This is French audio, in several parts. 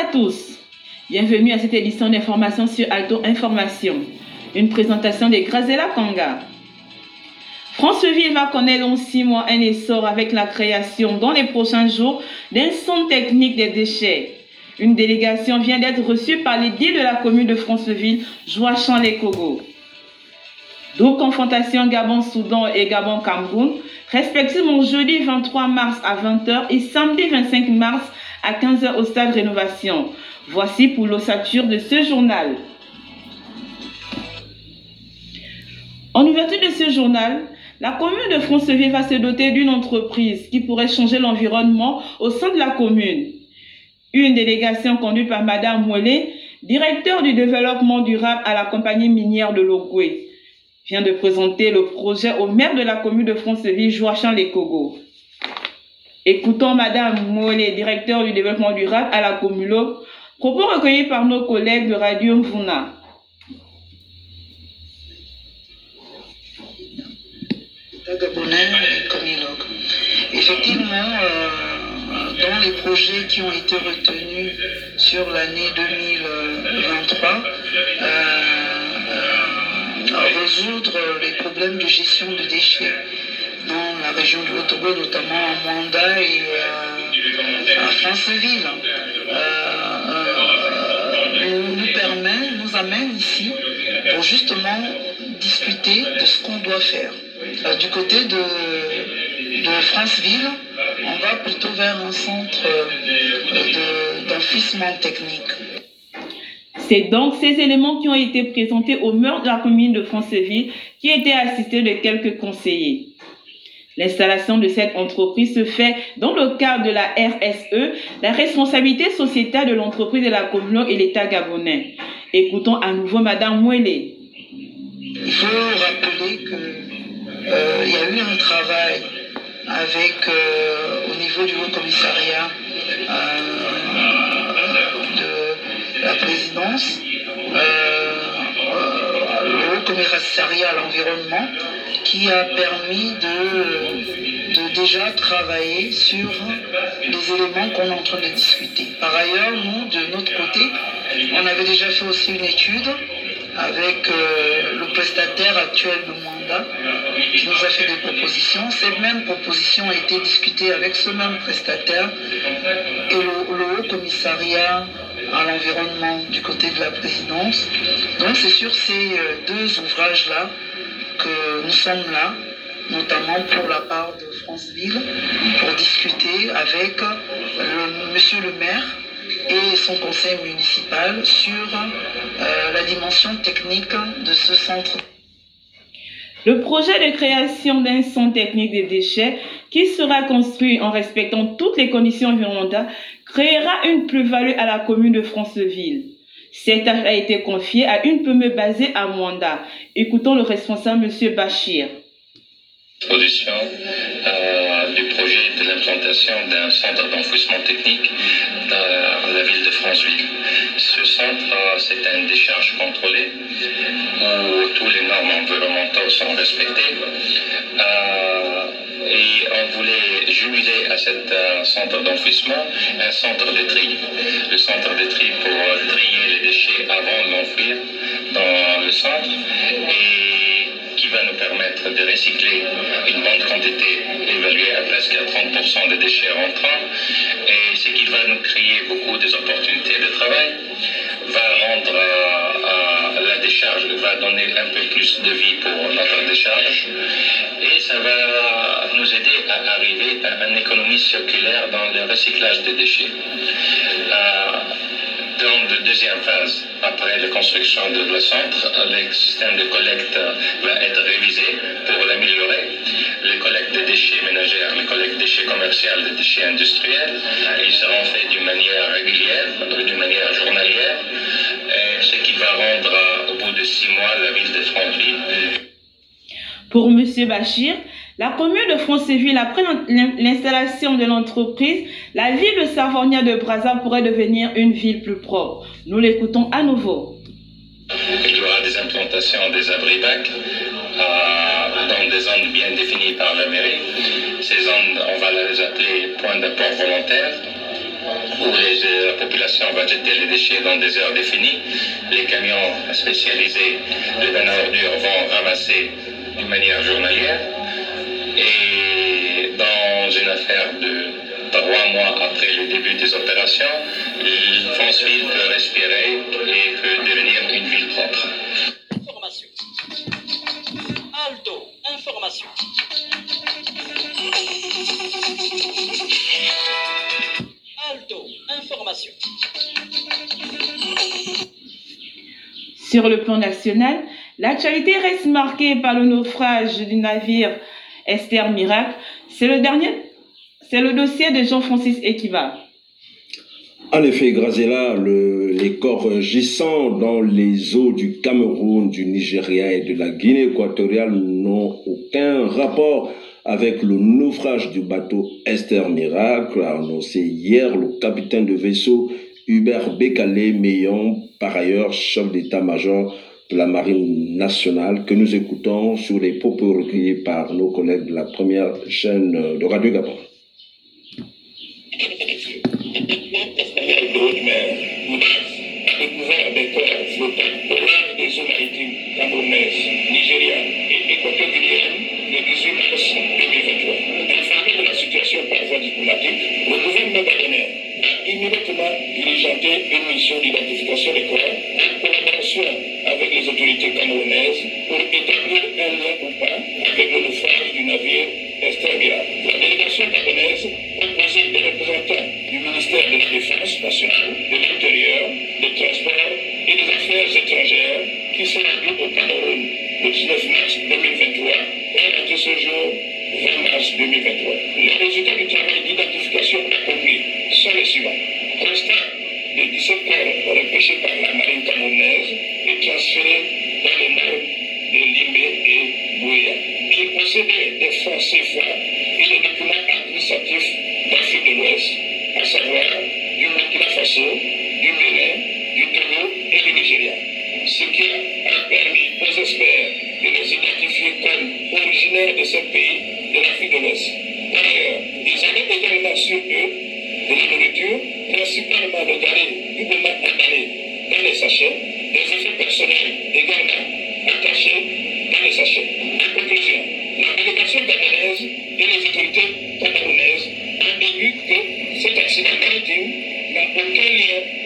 à tous. Bienvenue à cette édition d'information sur Alto Information. Une présentation de Grazela Kanga. Franceville va connaître dans six mois un essor avec la création dans les prochains jours d'un centre technique des déchets. Une délégation vient d'être reçue par l'édile de la commune de Franceville, Joachim Lekogo. Deux confrontations Gabon-Soudan et Gabon-Cameroun, respectivement jeudi 23 mars à 20h et samedi 25 mars à 15h au stade Rénovation. Voici pour l'ossature de ce journal. En ouverture de ce journal, la commune de Franceville va se doter d'une entreprise qui pourrait changer l'environnement au sein de la commune. Une délégation conduite par Madame Mouelé, directeur du développement durable à la compagnie minière de Logoué, vient de présenter le projet au maire de la commune de Franceville, Joachim Lekogo. Écoutons Madame Mouelé, directeur du développement durable à la commune, propos recueillis par nos collègues de Radio Mvuna. Effectivement, euh, dans les projets qui ont été retenus sur l'année 2023, euh, résoudre les problèmes de gestion de déchets dans la région du Haut-Togo, notamment à Mwanda et euh, à Franceville, nous permet, nous amène ici pour justement discuter de ce qu'on doit faire. du côté de, de Franceville, on va plutôt vers un centre d'enfouissement technique. C'est donc ces éléments qui ont été présentés au meurtre de la commune de Franceville qui étaient assistés de quelques conseillers. L'installation de cette entreprise se fait dans le cadre de la RSE, la responsabilité sociétale de l'entreprise de la commune et l'État gabonais. Écoutons à nouveau Madame Mouelé. Il faut rappeler qu'il euh, y a eu un travail avec, euh, au niveau du Haut Commissariat euh, de la présidence, le Haut Commissariat à l'environnement, qui a permis de, déjà travailler sur les éléments qu'on est en train de discuter. Par ailleurs, nous, de notre côté, on avait déjà fait aussi une étude avec euh, le prestataire actuel de mandat qui nous a fait des propositions. Ces mêmes propositions ont été discutées avec ce même prestataire et le, le Haut Commissariat à l'environnement du côté de la présidence. Donc c'est sur ces euh, deux ouvrages-là nous sommes là, notamment pour la part de Franceville, pour discuter avec le, monsieur le maire et son conseil municipal sur euh, la dimension technique de ce centre. Le projet de création d'un centre technique des déchets qui sera construit en respectant toutes les conditions environnementales créera une plus-value à la commune de Franceville. Cette tâche a été confiée à une PME basée à Mwanda. Écoutons le responsable, M. Bachir. Production euh, du projet de l'implantation d'un centre d'enfouissement technique dans la ville de Franceville. Ce centre, c'est une décharge contrôlée où tous les normes environnementales sont respectées. Euh, on voulait jumeler à ce centre d'enfouissement un centre de tri. Le centre de tri pour trier les déchets avant de l'enfouir dans le centre. Et qui va nous permettre de recycler une bonne quantité, évaluée à presque 30% des déchets rentrants, et ce qui va nous créer beaucoup d'opportunités de travail, va rendre euh, la décharge, va donner un peu plus de vie pour notre décharge, et ça va nous aider à arriver à une économie circulaire dans le recyclage des déchets. Euh, dans la deuxième phase, après la construction de le centre, le système de collecte va être révisé pour l'améliorer. Les collectes de déchets ménagères, les collectes de déchets commerciaux, les déchets industriels, ils seront faits d'une manière régulière, d'une manière journalière, ce qui va rendre au bout de six mois la ville de Franceville. Pour M. Bachir, la commune de Franceville, après l'installation de l'entreprise, la ville de Savonia de Brazza pourrait devenir une ville plus propre. Nous l'écoutons à nouveau. Il y aura des implantations des abris bacs euh, dans des zones bien définies par la mairie. Ces zones, on va les appeler points d'apport volontaire. où la population va jeter les déchets dans des heures définies. Les camions spécialisés de à ordures vont ramasser d'une manière journalière. Et dans une affaire de trois mois après le début des opérations, Franceville peut respirer et peut devenir une ville propre. Information. Alto, information. Alto, information. Sur le plan national, l'actualité reste marquée par le naufrage du navire Esther Miracle. C'est le dernier, c'est le dossier de Jean-Francis Ekiva. En effet, Grazela, le- les corps gissants dans les eaux du Cameroun, du Nigeria et de la Guinée équatoriale n'ont aucun rapport avec le naufrage du bateau Esther Miracle, a annoncé hier le capitaine de vaisseau Hubert Bekale Meillon, par ailleurs chef d'état-major de la Marine nationale, que nous écoutons sur les propos recueillis par nos collègues de la première chaîne de Radio Gabon. haute mer, a découvert des corps 19 mars 2023 et entre ce jour 20 mars 2023. Les résultats du travail d'identification accompli sont les suivants. Constat de 17 corps repêchés par la marine camerounaise et transférés dans le nord de Limbe et Bouya. Ils possédaient des fonds CFA et des documents administratifs d'Afrique de l'Ouest, à savoir du Burkina Faso, pays de l'Afrique de l'Ouest. Par ailleurs, ils avaient également sur eux de la nourriture, principalement de garé doublement emballé dans les sachets, des effets personnels également attachés dans les sachets. En conclusion, la délégation gabonaise et les autorités camerounaises ont déduit que cet accident maritime n'a aucun lien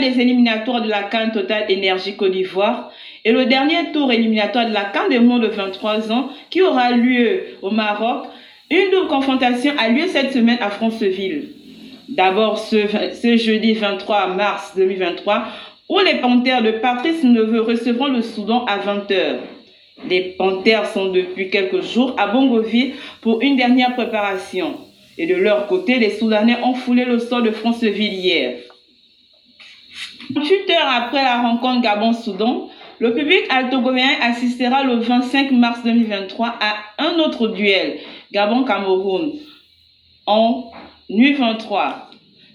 Des éliminatoires de la Cannes Total Énergie Côte d'Ivoire et le dernier tour éliminatoire de la Cannes des moins de 23 ans qui aura lieu au Maroc, une double confrontation a lieu cette semaine à Franceville. D'abord ce, ce jeudi 23 mars 2023 où les Panthères de Patrice Neveu recevront le Soudan à 20h. Les Panthères sont depuis quelques jours à Bongoville pour une dernière préparation. Et de leur côté, les Soudanais ont foulé le sol de Franceville hier. 28 heures après la rencontre Gabon-Soudan, le public altogoméen assistera le 25 mars 2023 à un autre duel, Gabon-Cameroun, en nuit 23.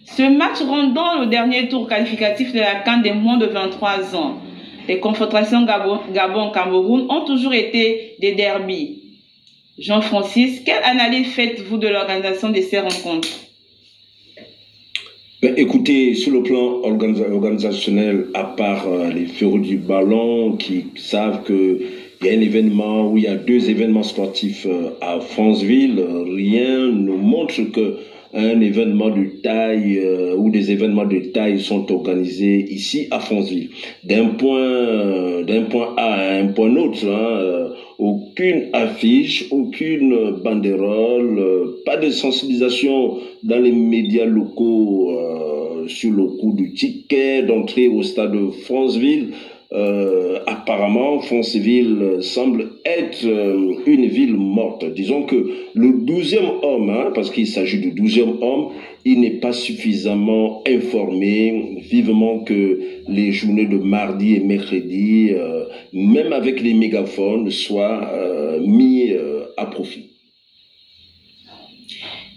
Ce match rentre dans le dernier tour qualificatif de la Cannes des moins de 23 ans. Les confrontations Gabon-Cameroun ont toujours été des derbies. Jean-Francis, quelle analyse faites-vous de l'organisation de ces rencontres? Écoutez, sur le plan organisa- organisationnel, à part euh, les férus du ballon qui savent que il y a un événement ou il y a deux événements sportifs euh, à Franceville, euh, rien ne montre que un événement de taille euh, ou des événements de taille sont organisés ici à Franceville. D'un point, euh, d'un point A à un point autre, hein, euh, aucune affiche, aucune banderole, euh, pas de sensibilisation dans les médias locaux euh, sur le coût du ticket d'entrée au stade de Franceville. Euh, apparemment, Franceville semble être euh, une ville morte. Disons que le douzième homme, hein, parce qu'il s'agit du douzième homme, il n'est pas suffisamment informé, vivement que les journées de mardi et mercredi, euh, même avec les mégaphones, soient mis à profit.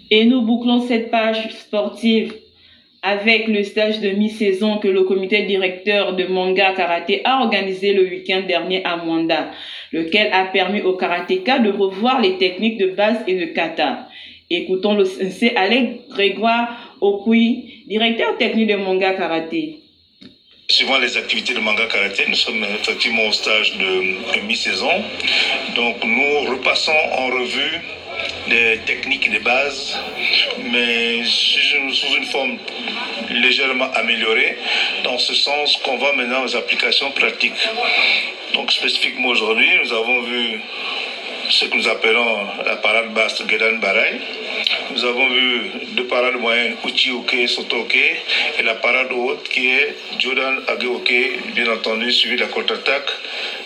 Et nous bouclons cette page sportive avec le stage de mi-saison que le comité directeur de Manga Karaté a organisé le week-end dernier à Mwanda, lequel a permis aux karatékas de revoir les techniques de base et de kata. Écoutons le sensei Alec Grégoire Okui, directeur technique de Manga Karaté. Suivant les activités de manga karaté, nous sommes effectivement au stage de, de mi-saison. Donc nous repassons en revue des techniques de base, mais sous une forme légèrement améliorée, dans ce sens qu'on va maintenant aux applications pratiques. Donc spécifiquement aujourd'hui, nous avons vu ce que nous appelons la parade basse Gedan Barai. Nous avons vu deux parades moyennes, Uchi-oke, Soto-oke, et la parade haute qui est Jordan Age-oke, bien entendu, suivi de la contre-attaque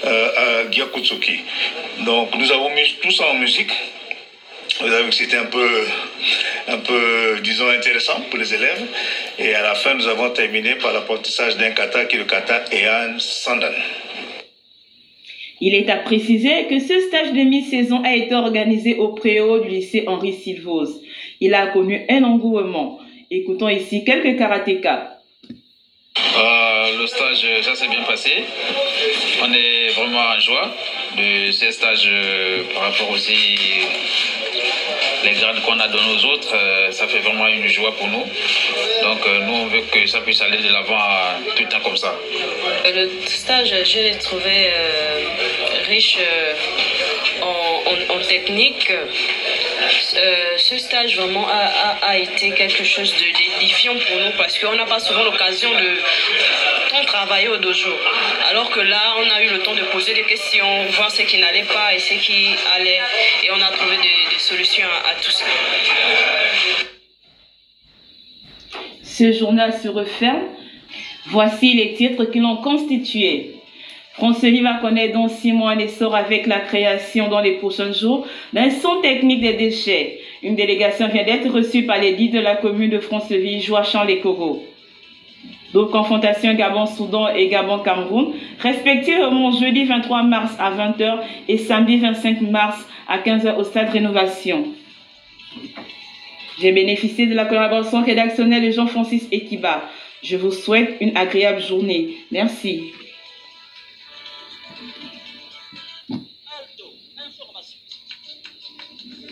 euh, à Gyakutsuki. Donc nous avons mis tout ça en musique. Vous avez vu que c'était un peu, un peu, disons, intéressant pour les élèves. Et à la fin, nous avons terminé par l'apprentissage d'un kata qui est le kata Ean Sandan. Il est à préciser que ce stage de mi-saison a été organisé au préau du lycée Henri Silvos. Il a connu un engouement. Écoutons ici quelques karatékas. Euh, le stage, ça s'est bien passé. On est vraiment en joie de ces stages euh, par rapport aussi les grades qu'on a donnés aux autres. euh, ça fait vraiment une joie pour nous. Donc euh, nous, on veut que ça puisse aller de l'avant euh, tout le temps comme ça. Le stage, je l'ai trouvé riche en, en- technique. Ce stage vraiment a, a- a été quelque chose de d'édifiant pour nous parce qu'on n'a pas souvent l'occasion de travailler au dojo. Alors que là, on a eu le temps de poser des questions, voir ce qui n'allait pas et ce qui allait. Et on a trouvé des, solutions à, tout ça. Ce journal se referme. Voici les titres qui l'ont constitué. Franceville va connaître dans six mois un essor avec la création dans les prochains jours d'un son technique des déchets. Une délégation vient d'être reçue par les guides de la commune de Franceville, Joachim Les. D'autres confrontations Gabon-Soudan et Gabon-Cameroun, respectivement jeudi 23 mars à 20h et samedi 25 mars à 15h au stade Rénovation. J'ai bénéficié de la collaboration rédactionnelle de Jean-Francis Ekiba. Je vous souhaite une agréable journée. Merci.